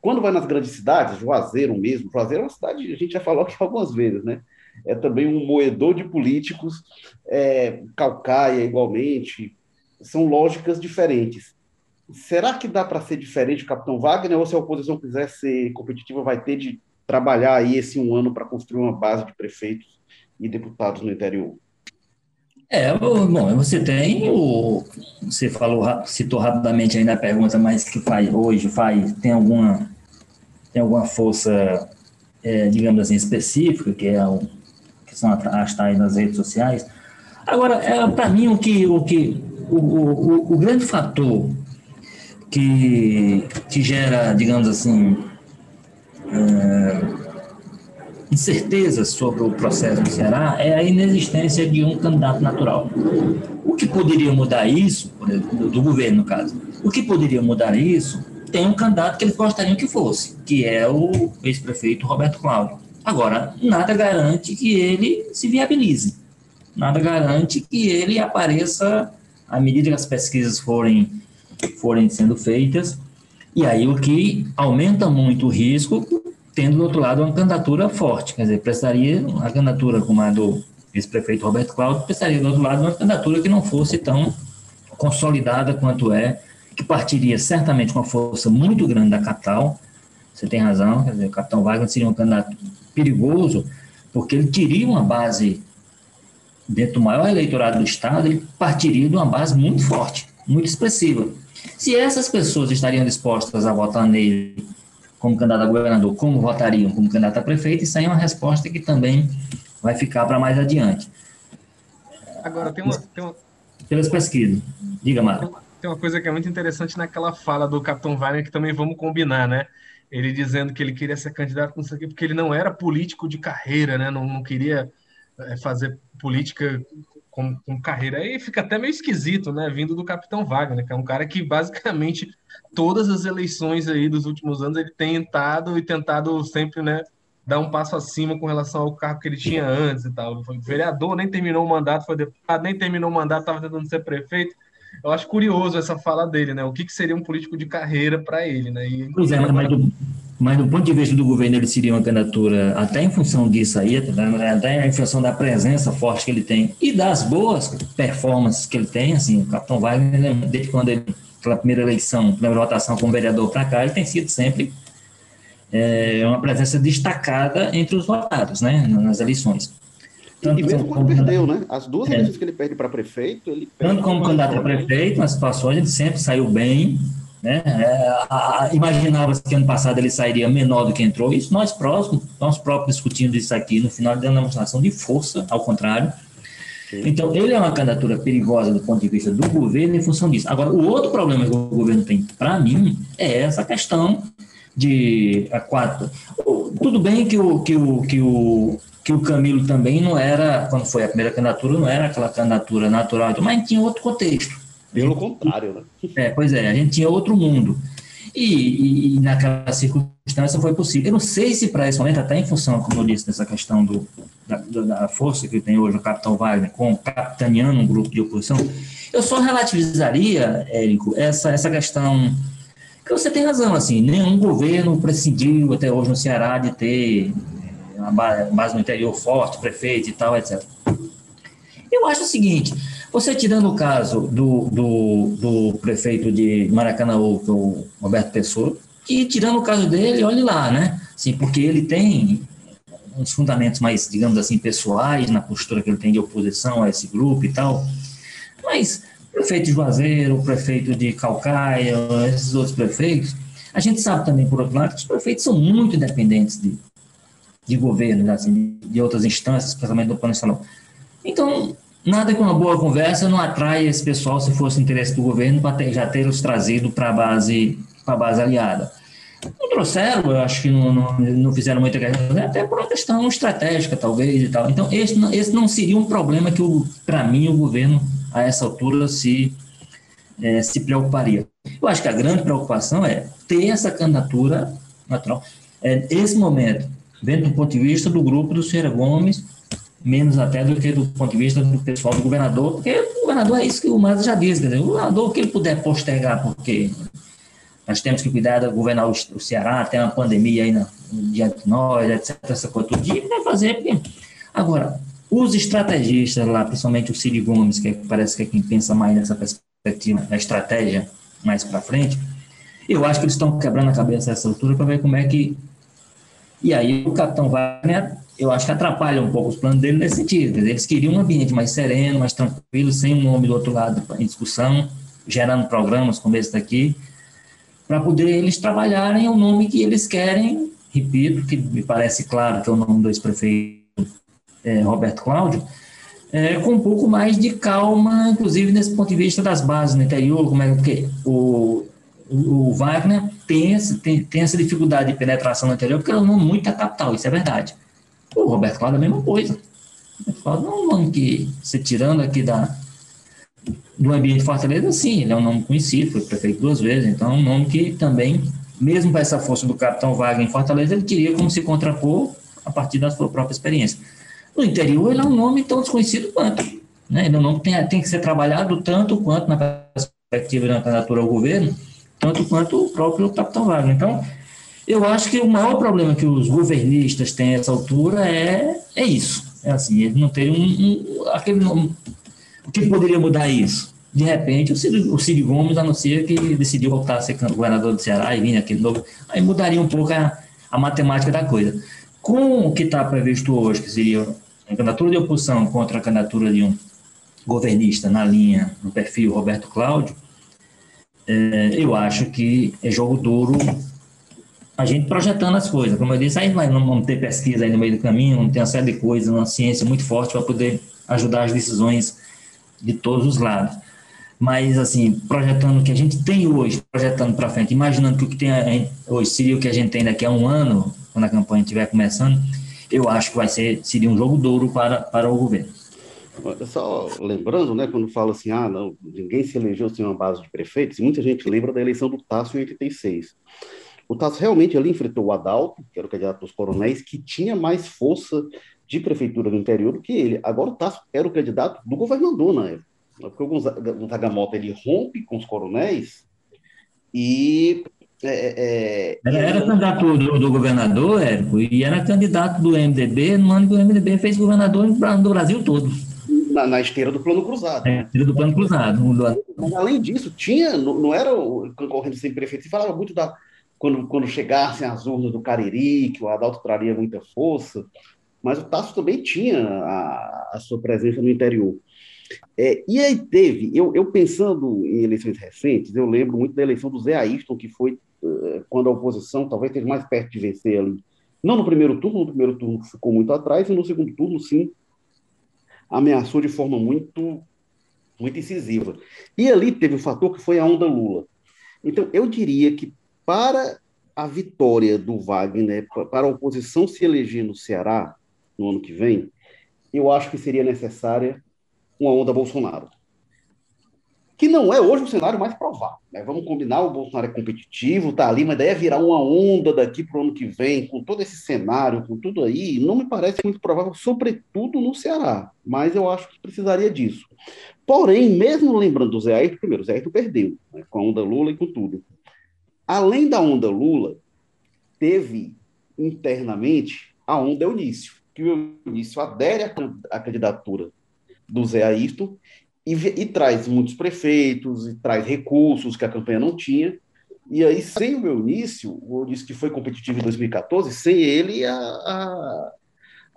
[SPEAKER 1] Quando vai nas grandes cidades, Juazeiro mesmo, Juazeiro é uma cidade, a gente já falou aqui algumas vezes, né? É também um moedor de políticos, é, Calcaia igualmente, são lógicas diferentes. Será que dá para ser diferente o Capitão Wagner, ou se a oposição quiser ser competitiva, vai ter de trabalhar aí esse um ano para construir uma base de prefeitos e deputados no interior?
[SPEAKER 2] É, bom, você tem o. Você falou, citou rapidamente ainda a pergunta, mas que faz hoje, faz, tem alguma, tem alguma força, é, digamos assim, específica, que, é o, que são as tais nas redes sociais. Agora, é, para mim, o que, o, que o, o, o grande fator que, que gera, digamos assim, é, sobre o processo do Ceará é a inexistência de um candidato natural. O que poderia mudar isso, do, do governo no caso, o que poderia mudar isso, tem um candidato que eles gostariam que fosse, que é o ex-prefeito Roberto Cláudio. Agora, nada garante que ele se viabilize. Nada garante que ele apareça à medida que as pesquisas forem, forem sendo feitas e aí o que aumenta muito o risco, tendo do outro lado uma candidatura forte, quer dizer, prestaria a candidatura como a do ex-prefeito Roberto Cláudio, prestaria do outro lado uma candidatura que não fosse tão consolidada quanto é, que partiria certamente com uma força muito grande da capital, você tem razão, quer dizer, o capitão Wagner seria um candidato perigoso, porque ele teria uma base dentro do maior eleitorado do Estado, ele partiria de uma base muito forte, muito expressiva. Se essas pessoas estariam dispostas a votar nele como candidato a governador, como votariam como candidato a prefeito, isso aí é uma resposta que também vai ficar para mais adiante.
[SPEAKER 3] Agora, tem uma, tem uma...
[SPEAKER 2] Pelas pesquisas. Diga, Mário.
[SPEAKER 3] Tem uma coisa que é muito interessante naquela fala do Capitão Wagner, que também vamos combinar, né? Ele dizendo que ele queria ser candidato com isso aqui, porque ele não era político de carreira, né? Não, não queria eh, fazer política com, com, carreira. Aí fica até meio esquisito, né? Vindo do Capitão Wagner, que é um cara que basicamente todas as eleições aí dos últimos anos ele tem tentado e tentado sempre, né? Dar um passo acima com relação ao cargo que ele tinha antes e tal. Foi vereador, nem terminou o mandato, foi deputado, nem terminou o mandato, estava tentando ser prefeito. Eu acho curioso essa fala dele, né? O que, que seria um político de carreira para ele, né? E,
[SPEAKER 2] pois é, mas do, mas do ponto de vista do governo, ele seria uma candidatura, até em função disso aí, até em função da presença forte que ele tem e das boas performances que ele tem, assim, o Capitão Wagner, né, desde quando ele, pela primeira eleição, primeira votação como vereador para cá, ele tem sido sempre é, uma presença destacada entre os votados, né, nas eleições.
[SPEAKER 1] Tanto e mesmo quando como, perdeu, né? As duas é, eleições que ele perde para prefeito, ele
[SPEAKER 2] Tanto como candidato a prefeito, nas situações, ele sempre saiu bem, né? É, Imaginava-se que ano passado ele sairia menor do que entrou. Isso nós próximos, nós próprios discutimos isso aqui no final deu uma demonstração de força, ao contrário. Então, ele é uma candidatura perigosa do ponto de vista do governo em função disso. Agora, o outro problema que o governo tem, para mim, é essa questão de a quatro. Tudo bem que o, que o, que o que o Camilo também não era, quando foi a primeira candidatura, não era aquela candidatura natural, mas tinha outro contexto.
[SPEAKER 1] Pelo contrário, né?
[SPEAKER 2] É, pois é, a gente tinha outro mundo. E, e, e, naquela circunstância foi possível. Eu não sei se para esse momento, até em função, como eu disse, dessa questão do, da, da força que tem hoje o capitão Wagner, com capitaneando um grupo de oposição, eu só relativizaria, Érico, essa, essa questão que você tem razão, assim, nenhum governo prescindiu até hoje no Ceará de ter eh, uma base no interior forte, prefeito e tal, etc. Eu acho o seguinte, você tirando o caso do, do, do prefeito de Maracanã, que é o Roberto Pessoa, e tirando o caso dele, olhe lá, né? Assim, porque ele tem uns fundamentos mais, digamos assim, pessoais na postura que ele tem de oposição a esse grupo e tal. Mas o prefeito de Juazeiro, o prefeito de Calcaia, esses outros prefeitos, a gente sabe também, por outro lado, que os prefeitos são muito independentes de, de governo, assim, de outras instâncias, especialmente do plano estadual. Então, Nada que uma boa conversa não atrai esse pessoal, se fosse interesse do governo, para já ter os trazido para a base, base aliada. Não trouxeram, eu acho que não, não, não fizeram muita questão, né? até por uma questão estratégica, talvez, e tal. Então, esse, esse não seria um problema que, para mim, o governo, a essa altura, se, é, se preocuparia. Eu acho que a grande preocupação é ter essa candidatura natural. É, esse momento, dentro do ponto de vista do grupo do Cera Gomes, menos até do que do ponto de vista do pessoal do governador, porque o governador é isso que o Maza já disse, o governador, o que ele puder postergar, porque nós temos que cuidar de governar o, Ceará, tem uma pandemia aí na, diante de nós, etc., essa coisa dia, ele vai fazer, porque... Agora, os estrategistas lá, principalmente o Ciro Gomes, que parece que é quem pensa mais nessa perspectiva, na estratégia mais para frente, eu acho que eles estão quebrando a cabeça nessa altura para ver como é que... E aí o capitão Wagner eu acho que atrapalha um pouco os planos dele nesse sentido. Eles queriam um ambiente mais sereno, mais tranquilo, sem um nome do outro lado em discussão, gerando programas como esse daqui, para poder eles trabalharem o nome que eles querem, repito, que me parece claro que é o nome do ex-prefeito é, Roberto Cláudio, é, com um pouco mais de calma, inclusive nesse ponto de vista das bases no interior, como é porque o, o, Wagner tem, esse, tem, tem essa dificuldade de penetração no interior, porque é um nome muito da capital, isso é verdade. O Roberto Cláudio é a mesma coisa. O Roberto Cláudio é um nome que, se tirando aqui da, do ambiente de Fortaleza, sim, ele é um nome conhecido, foi prefeito duas vezes, então é um nome que também, mesmo com essa força do capitão Wagner em Fortaleza, ele queria como se contrapor a partir da sua própria experiência. No interior, ele é um nome tão desconhecido quanto. Né? Ele é um nome que tem, tem que ser trabalhado tanto quanto na perspectiva da candidatura ao governo, tanto quanto o próprio capitão Wagner. Então, eu acho que o maior problema que os governistas têm essa altura é, é isso. É assim, eles não terem um, um, aquele nome. O que poderia mudar isso? De repente, o Ciro, o Gomes anuncia que decidiu voltar a ser governador do Ceará e vir aqui de novo. Aí mudaria um pouco a, a matemática da coisa. Com o que está previsto hoje, que seria a candidatura de oposição contra a candidatura de um governista na linha, no perfil Roberto Cláudio, é, eu acho que é jogo duro a gente projetando as coisas. Como eu disse, aí não vamos ter pesquisa aí no meio do caminho, vamos ter uma série de coisas, uma ciência muito forte para poder ajudar as decisões de todos os lados. Mas, assim, projetando o que a gente tem hoje, projetando para frente, imaginando que o que tem hoje seria o que a gente tem daqui a um ano, quando a campanha estiver começando, eu acho que vai ser, seria um jogo duro para, para o governo.
[SPEAKER 1] Só lembrando, né, quando fala assim, ah, não, ninguém se elegeu sem uma base de prefeitos, muita gente lembra da eleição do Tasso em 86. O Tasso realmente ali enfrentou o Adalto, que era o candidato dos coronéis, que tinha mais força de prefeitura no interior do que ele. Agora o Tasso era o candidato do governador na época. Porque o Gonzaga Mota ele rompe com os coronéis e é, é,
[SPEAKER 2] é era, era candidato do, do, governador, Érico, e era candidato do MDB no ano que o MDB fez governador no Brasil todo.
[SPEAKER 1] Na, na esteira do plano cruzado.
[SPEAKER 2] É, esteira do plano cruzado.
[SPEAKER 1] Mas, além disso, tinha, não, não era o concorrente sem prefeito, se falava muito da quando, quando chegassem as urnas do Cariri, que o Adalto traria muita força, mas o Tasso também tinha a, a sua presença no interior. É, e aí teve, eu, eu, pensando em eleições recentes, eu lembro muito da eleição do Zé Ayrton, que foi uh, quando a oposição talvez esteja mais perto de vencer ali. Não no primeiro turno, no primeiro turno ficou muito atrás, e no segundo turno, sim, ameaçou de forma muito, muito incisiva. E ali teve o fator que foi a onda Lula. Então, eu diria que para a vitória do Wagner, para a oposição se eleger no Ceará, no ano que vem, eu acho que seria necessária uma onda Bolsonaro. Que não é hoje o cenário mais provável. Né? Vamos combinar, o Bolsonaro é competitivo, tá ali, mas daí é virar uma onda daqui para o ano que vem, com todo esse cenário, com tudo aí, não me parece muito provável, sobretudo no Ceará. Mas eu acho que precisaria disso. Porém, mesmo lembrando do Zé Ayrton, primeiro, o Zé Ayrton perdeu, né? com a onda Lula e com tudo. Além da onda Lula, teve internamente a onda Eunício, que o Eunício adere à candidatura do Zé Ayrton e, e, traz muitos prefeitos, e traz recursos que a campanha não tinha. E aí, sem o Eunício, o Eunício que foi competitivo em 2014, sem ele, a, a,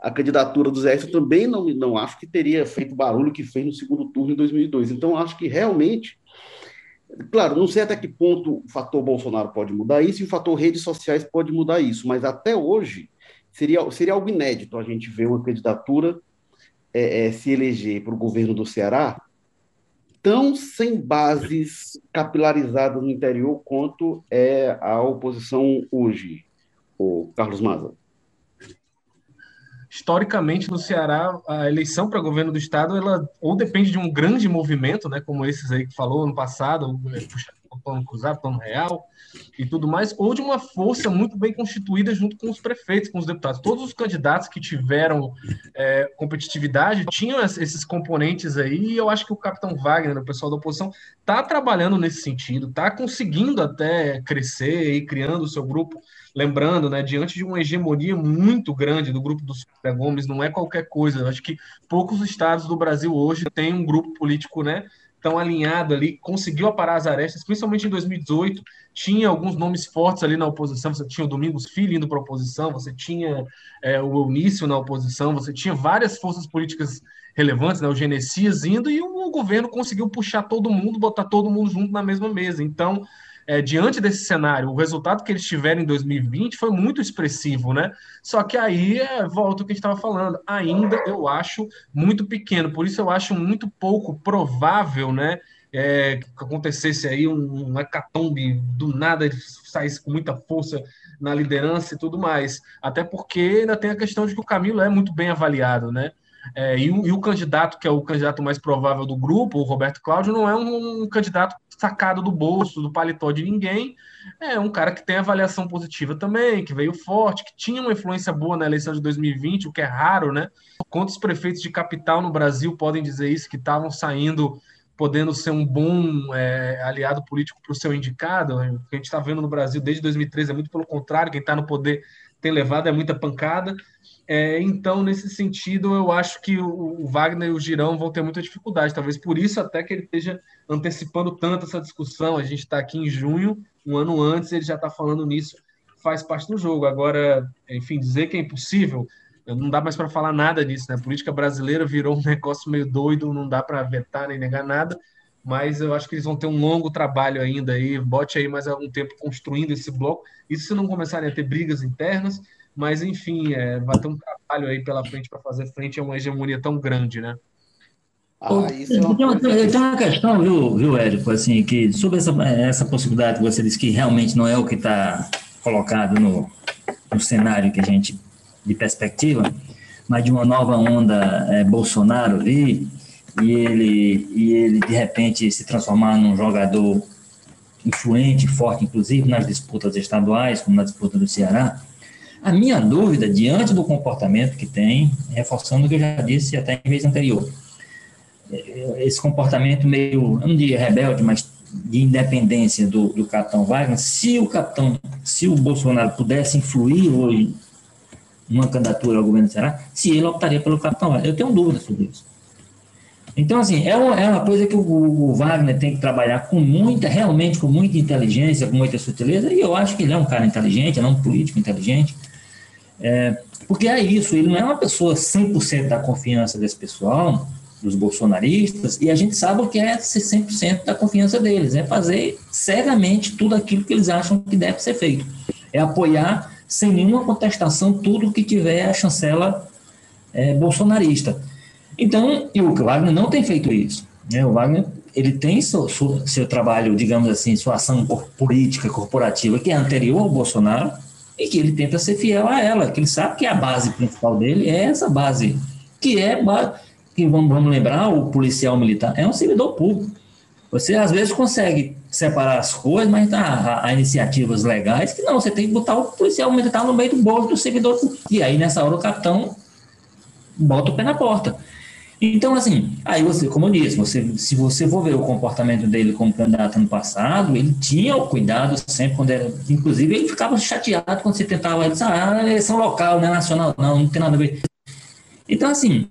[SPEAKER 1] a candidatura do Zé Ayrton também não, não acho que teria feito o barulho que fez no segundo turno em 2002. Então, acho que realmente Claro, não sei até que ponto o fator Bolsonaro pode mudar isso e o fator redes sociais pode mudar isso, mas até hoje seria, seria algo inédito a gente ver uma candidatura é, é, se eleger para o governo do Ceará tão sem bases capilarizadas no interior quanto é a oposição hoje, o Carlos Maza.
[SPEAKER 3] Historicamente, no Ceará, a eleição para governo do estado, ela ou depende de um grande movimento, né, como esses aí que falou ano passado, o plano cruzado, plano real, e tudo mais, ou de uma força muito bem constituída junto com os prefeitos, com os deputados. Todos os candidatos que tiveram é, competitividade tinham esses componentes aí, e eu acho que o capitão Wagner, o pessoal da oposição, está trabalhando nesse sentido, está conseguindo até crescer e criando o seu grupo. Lembrando, né, diante de uma hegemonia muito grande do grupo dos Gomes, não é qualquer coisa. Eu acho que poucos estados do Brasil hoje têm um grupo político, né, tão alinhado ali, conseguiu aparar as arestas, principalmente em 2018, tinha alguns nomes fortes ali na oposição, você tinha o Domingos Filho indo para a oposição, você tinha é, o Eunício na oposição, você tinha várias forças políticas relevantes, né, o Genesias indo, e o governo conseguiu puxar todo mundo, botar todo mundo junto na mesma mesa. Então, é, diante desse cenário, o resultado que eles tiveram em 2020 foi muito expressivo, né? Só que aí é, volta o que a gente estava falando, ainda eu acho muito pequeno, por isso eu acho muito pouco provável, né? É, que acontecesse aí um, um hecatombe do nada, saísse com muita força na liderança e tudo mais. Até porque ainda tem a questão de que o Camilo é muito bem avaliado, né? É, e, o, e, o, candidato, que é o candidato mais provável do grupo, o Roberto Cláudio, não é um, um, candidato sacado do bolso, do paletó de ninguém. É um cara que tem avaliação positiva também, que veio forte, que tinha uma influência boa na eleição de 2020, o que é raro, né? Quantos prefeitos de capital no Brasil podem dizer isso, que estavam saindo, podendo ser um bom é, aliado político para o seu indicado? O que a gente está vendo no Brasil desde 2013 é muito pelo contrário, quem está no poder tem levado é muita pancada. É, então, nesse sentido, eu acho que o, o, Wagner e o Girão vão ter muita dificuldade. Talvez por isso até que ele esteja antecipando tanto essa discussão. A gente está aqui em junho, um ano antes, ele já está falando nisso, faz parte do jogo. Agora, enfim, dizer que é impossível, não dá mais para falar nada disso. Né? A política brasileira virou um negócio meio doido, não dá para vetar nem negar nada. Mas eu acho que eles vão ter um longo trabalho ainda aí. Bote aí mais algum tempo construindo esse bloco. Isso se não começarem a ter brigas internas mas, enfim, é, vai ter um trabalho aí pela frente para fazer frente a uma hegemonia tão grande, né?
[SPEAKER 2] Ah, isso é uma tem, tem, uma questão, viu, viu, Érico, assim, que sobre essa, essa possibilidade que você disse que realmente não é o que está colocado no, no cenário que a gente, de perspectiva, mas de uma nova onda é, Bolsonaro ali, e ele, e ele de repente se transformar num jogador influente, forte, inclusive nas disputas estaduais, como na disputa do Ceará, a minha dúvida, diante do comportamento que tem, reforçando o que eu já disse até em vez anterior, esse comportamento meio, não diria rebelde, mas de independência do, do capitão Wagner, se o capitão, se o Bolsonaro pudesse influir hoje numa candidatura ao governo do Ceará, se ele optaria pelo capitão Wagner. Eu tenho dúvida sobre isso. Então, assim, é uma, é uma coisa que o, o, Wagner tem que trabalhar com muita, realmente com muita inteligência, com muita sutileza, e eu acho que ele é um cara inteligente, ele é um político inteligente, é, porque é isso, ele não é uma pessoa 100% da confiança desse pessoal, dos bolsonaristas, e a gente sabe o que é ser 100% da confiança deles, é fazer cegamente tudo aquilo que eles acham que deve ser feito. É apoiar sem nenhuma contestação tudo que tiver a chancela é, bolsonarista. Então, e o Wagner não tem feito isso. Né? O Wagner ele tem seu, seu, seu trabalho, digamos assim, sua ação política corporativa, que é anterior ao Bolsonaro, e que ele tenta ser fiel a ela, que ele sabe que a base principal dele é essa base, que é que vamos, vamos lembrar, o policial militar é um servidor público. Você às vezes consegue separar as coisas, mas há, há, iniciativas legais que não, você tem que botar o policial militar no meio do bolso do servidor. E aí, nessa hora, o capitão bota o pé na porta. Então, assim, aí você, como eu disse, você, se você for ver o comportamento dele como candidato no passado, ele tinha o cuidado sempre quando era. Inclusive, ele ficava chateado quando você tentava. Ele disse, ah, eleição local, não é nacional, não, não tem nada a ver. Então, assim,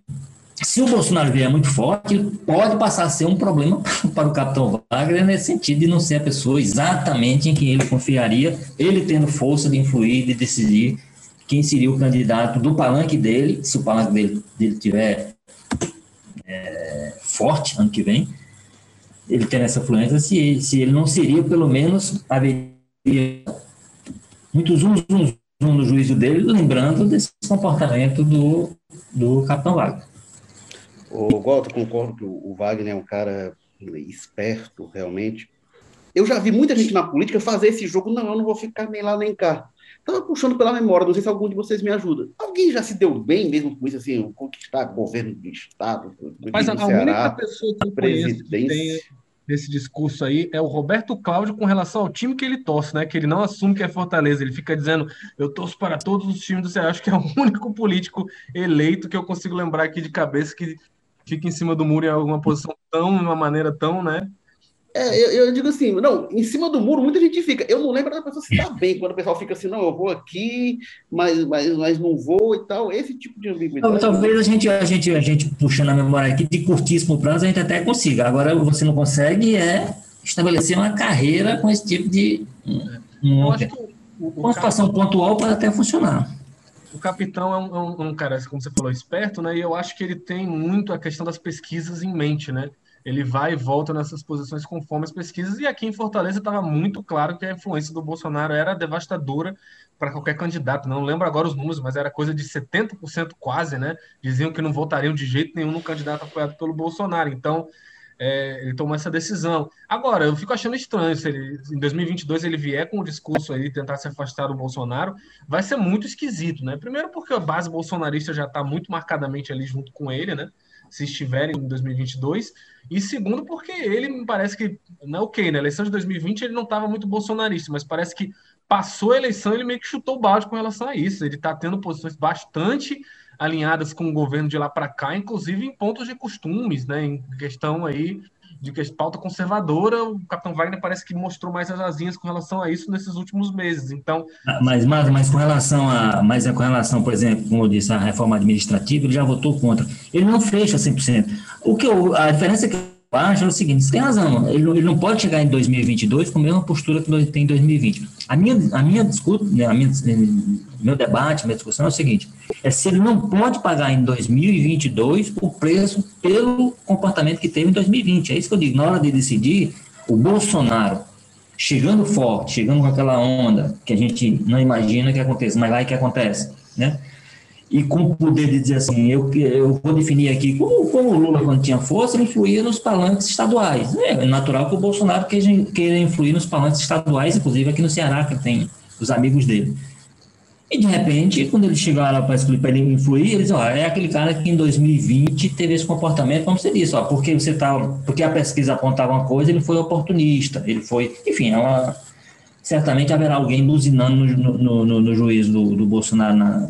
[SPEAKER 2] se o Bolsonaro vier muito forte, ele pode passar a ser um problema para o capitão Wagner nesse sentido de não ser a pessoa exatamente em quem ele confiaria, ele tendo força de influir, de decidir quem seria o candidato do palanque dele, se o palanque dele, dele tiver é, forte ano que vem, ele tem essa influência, se, se ele não seria, pelo menos, haveria muito zoom, zoom, zoom no juízo dele, lembrando desse comportamento do, do Capitão Wagner.
[SPEAKER 1] O Walter, concordo que o Wagner é um cara esperto, realmente. Eu já vi muita gente na política fazer esse jogo, não, eu não vou ficar nem lá nem cá. Estava puxando pela memória, não sei se algum de vocês me ajuda. Alguém já se deu bem mesmo com isso, assim, conquistar governo de Estado?
[SPEAKER 3] Mas a Ceará, única pessoa que eu conheço que tem esse discurso aí é o Roberto Cláudio com relação ao time que ele torce, né? Que ele não assume que é Fortaleza. Ele fica dizendo, eu torço para todos os times do Ceará. Acho que é o único político eleito que eu consigo lembrar aqui de cabeça que fica em cima do muro em alguma posição tão, de uma maneira tão, né?
[SPEAKER 1] É, eu, eu, digo assim, não, em cima do muro muita gente fica. Eu não lembro da pessoa se dá bem quando o pessoal fica assim, não, eu vou aqui, mas, mas, mas não vou e tal. Esse tipo de ambiguidade.
[SPEAKER 2] Talvez a gente, a gente, a gente puxando a memória aqui de curtíssimo prazo, a gente até consiga. Agora você não consegue é estabelecer uma carreira com esse tipo de. Um, uma situação pontual pode até funcionar.
[SPEAKER 3] O capitão é um, é um, um cara, como você falou, esperto, né? E eu acho que ele tem muito a questão das pesquisas em mente, né? Ele vai e volta nessas posições conforme as pesquisas, e aqui em Fortaleza estava muito claro que a influência do Bolsonaro era devastadora para qualquer candidato. Não lembro agora os números, mas era coisa de 70% quase, né? Diziam que não votariam de jeito nenhum no candidato apoiado pelo Bolsonaro. Então, é, ele tomou essa decisão. Agora, eu fico achando estranho se ele, em 2022 ele vier com o discurso aí, tentar se afastar do Bolsonaro, vai ser muito esquisito, né? Primeiro porque a base bolsonarista já está muito marcadamente ali junto com ele, né? Se estiverem em 2022. E segundo, porque ele me parece que, não é ok, na eleição de 2020 ele não estava muito bolsonarista, mas parece que passou a eleição ele meio que chutou o balde com relação a isso. Ele está tendo posições bastante alinhadas com o governo de lá para cá, inclusive em pontos de costumes, né, em questão aí de que pauta conservadora, o Capitão Wagner parece que mostrou mais as asinhas com relação a isso nesses últimos meses. Então,
[SPEAKER 2] ah, mas, mas, mas com relação a, mas com relação, por exemplo, como eu disse, a reforma administrativa, ele já votou contra. Ele não fecha 100%. O que eu, a diferença é que acho é o seguinte, você tem razão, ele, ele, não pode chegar em 2022 com a mesma postura que tem em 2020. A minha, a minha discuta, né, a minha, meu debate, minha discussão é o seguinte, é se ele não pode pagar em 2022 o preço pelo comportamento que teve em 2020. É isso que eu digo, na hora de decidir, o Bolsonaro chegando forte, chegando com aquela onda que a gente não imagina que aconteça, mas lá é que acontece, né? E com o poder de dizer assim, eu, eu vou definir aqui, como, como o Lula, quando tinha força, ele influía nos palanques estaduais. É natural que o Bolsonaro queira, queira influir nos palanques estaduais, inclusive aqui no Ceará, que tem os amigos dele. E, de repente, quando ele chegar lá para ele influir, eles ó, é aquele cara que em 2020 teve esse comportamento, como você disse, ó, porque, você tá, porque a pesquisa apontava uma coisa, ele foi oportunista, ele foi... Enfim, ela, certamente haverá alguém buzinando no, no, no, no juízo do, do Bolsonaro na,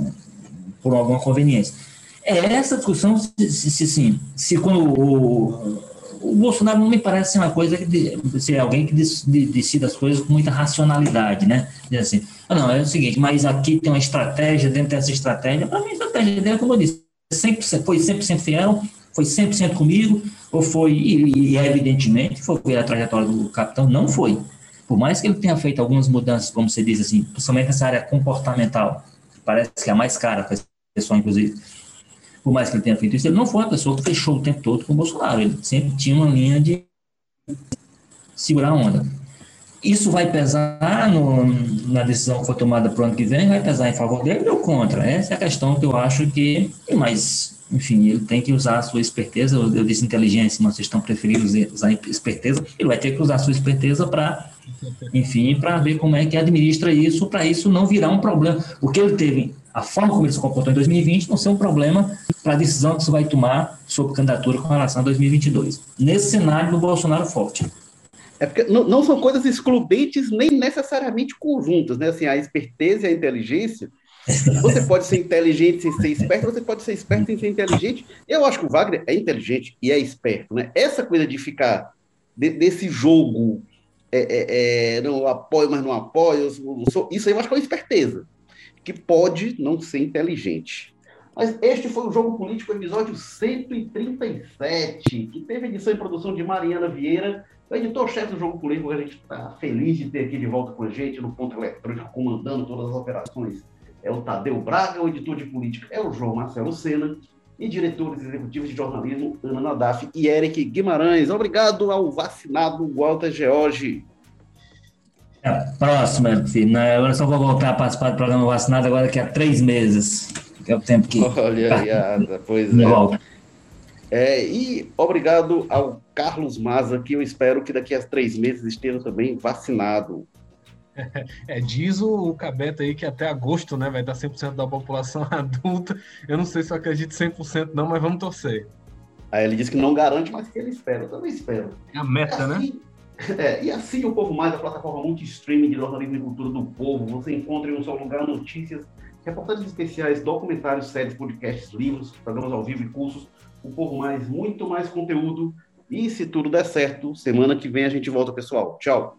[SPEAKER 2] por alguma conveniência. É essa discussão, se, se, se, se quando o, o Bolsonaro não me parece ser uma coisa que ser alguém que decida as coisas com muita racionalidade, né? Diz assim, ah, não, é o seguinte, mas aqui tem uma estratégia, dentro dessa estratégia, para mim a estratégia dele, como eu disse, 100%, foi 100% fiel, foi 100% comigo, ou foi, e, e evidentemente, foi ver a trajetória do capitão, não foi. Por mais que ele tenha feito algumas mudanças, como você diz assim, principalmente nessa área comportamental, parece que é a mais cara pessoal, inclusive, por mais que ele tenha feito isso, ele não foi uma pessoa que fechou o tempo todo com o Bolsonaro. Ele sempre tinha uma linha de segurar a onda. Isso vai pesar no, na decisão que foi tomada para o ano que vem, vai pesar em favor dele ou contra? Essa é a questão que eu acho que. Mas, enfim, ele tem que usar a sua esperteza. Eu, disse inteligência, mas vocês estão preferindo usar esperteza. Ele vai ter que usar a sua esperteza para enfim, para ver como é que administra isso, para isso não virar um problema. Porque ele teve, a forma como ele se comportou em 2020 não ser um problema para a decisão que você vai tomar sobre candidatura com relação a 2022. Nesse cenário do Bolsonaro forte.
[SPEAKER 1] É porque não, não são coisas excludentes nem necessariamente conjuntas, né? Assim, a esperteza e a inteligência você pode ser inteligente sem ser esperto, você pode ser esperto sem ser inteligente. Eu acho que o Wagner é inteligente e é esperto, né? Essa coisa de ficar de, desse jogo, é, é, é, não apoio, mas não apoio, isso aí eu acho que é uma esperteza, que pode não ser inteligente. Mas este foi o Jogo Político, episódio 137, que teve edição e produção de Mariana Vieira, editor-chefe do Jogo Político, a gente está feliz de ter aqui de volta com a gente no ponto eletrônico, comandando todas as operações é o Tadeu Braga, o editor de política é o João Marcelo Sena, e diretores executivos de jornalismo, Ana Nadaf e Eric Guimarães. Obrigado ao vacinado Walter George.
[SPEAKER 2] É, próxima, filho. Né? Agora só vou voltar a participar do programa vacinado agora daqui a três meses, que é o tempo que.
[SPEAKER 1] Olha aí, pois é. É, e obrigado ao Carlos Maza, que eu espero que daqui a três meses esteja também vacinado.
[SPEAKER 3] É, diz o, Cabeta aí que até agosto né, vai dar 100% da população adulta. Eu não sei se eu acredito 100% não, mas vamos torcer.
[SPEAKER 1] Aí ele disse que não garante, mas que ele espera. Eu também espero.
[SPEAKER 3] É a meta, né?
[SPEAKER 1] assim, né? É, e assim o Povo Mais, a plataforma multi-streaming de jornalismo e cultura do povo. Você encontra em um só lugar notícias, reportagens especiais, documentários, séries, podcasts, livros, programas ao vivo e cursos. O Povo Mais, muito mais conteúdo. E se tudo der certo, semana que vem a gente volta, pessoal. Tchau!